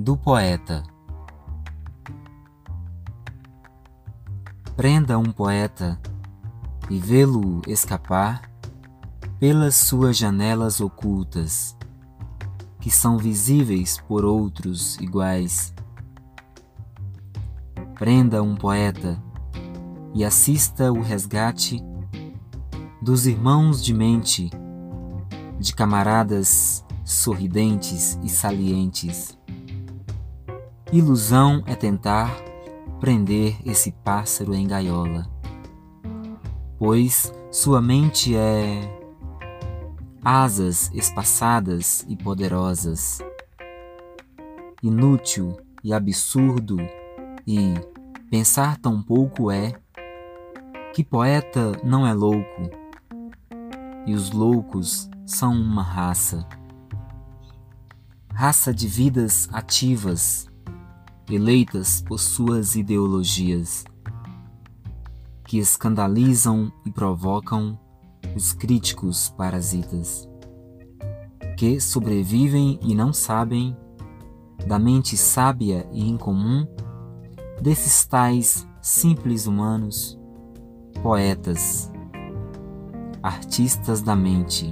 do poeta. Prenda um poeta e vê-lo escapar pelas suas janelas ocultas, que são visíveis por outros iguais. Prenda um poeta e assista o resgate dos irmãos de mente, de camaradas sorridentes e salientes. Ilusão é tentar prender esse pássaro em gaiola, pois sua mente é asas espaçadas e poderosas, inútil e absurdo, e pensar tão pouco é que poeta não é louco, e os loucos são uma raça raça de vidas ativas, eleitas por suas ideologias, que escandalizam e provocam os críticos parasitas, que sobrevivem e não sabem da mente sábia e incomum desses tais simples humanos, poetas, artistas da mente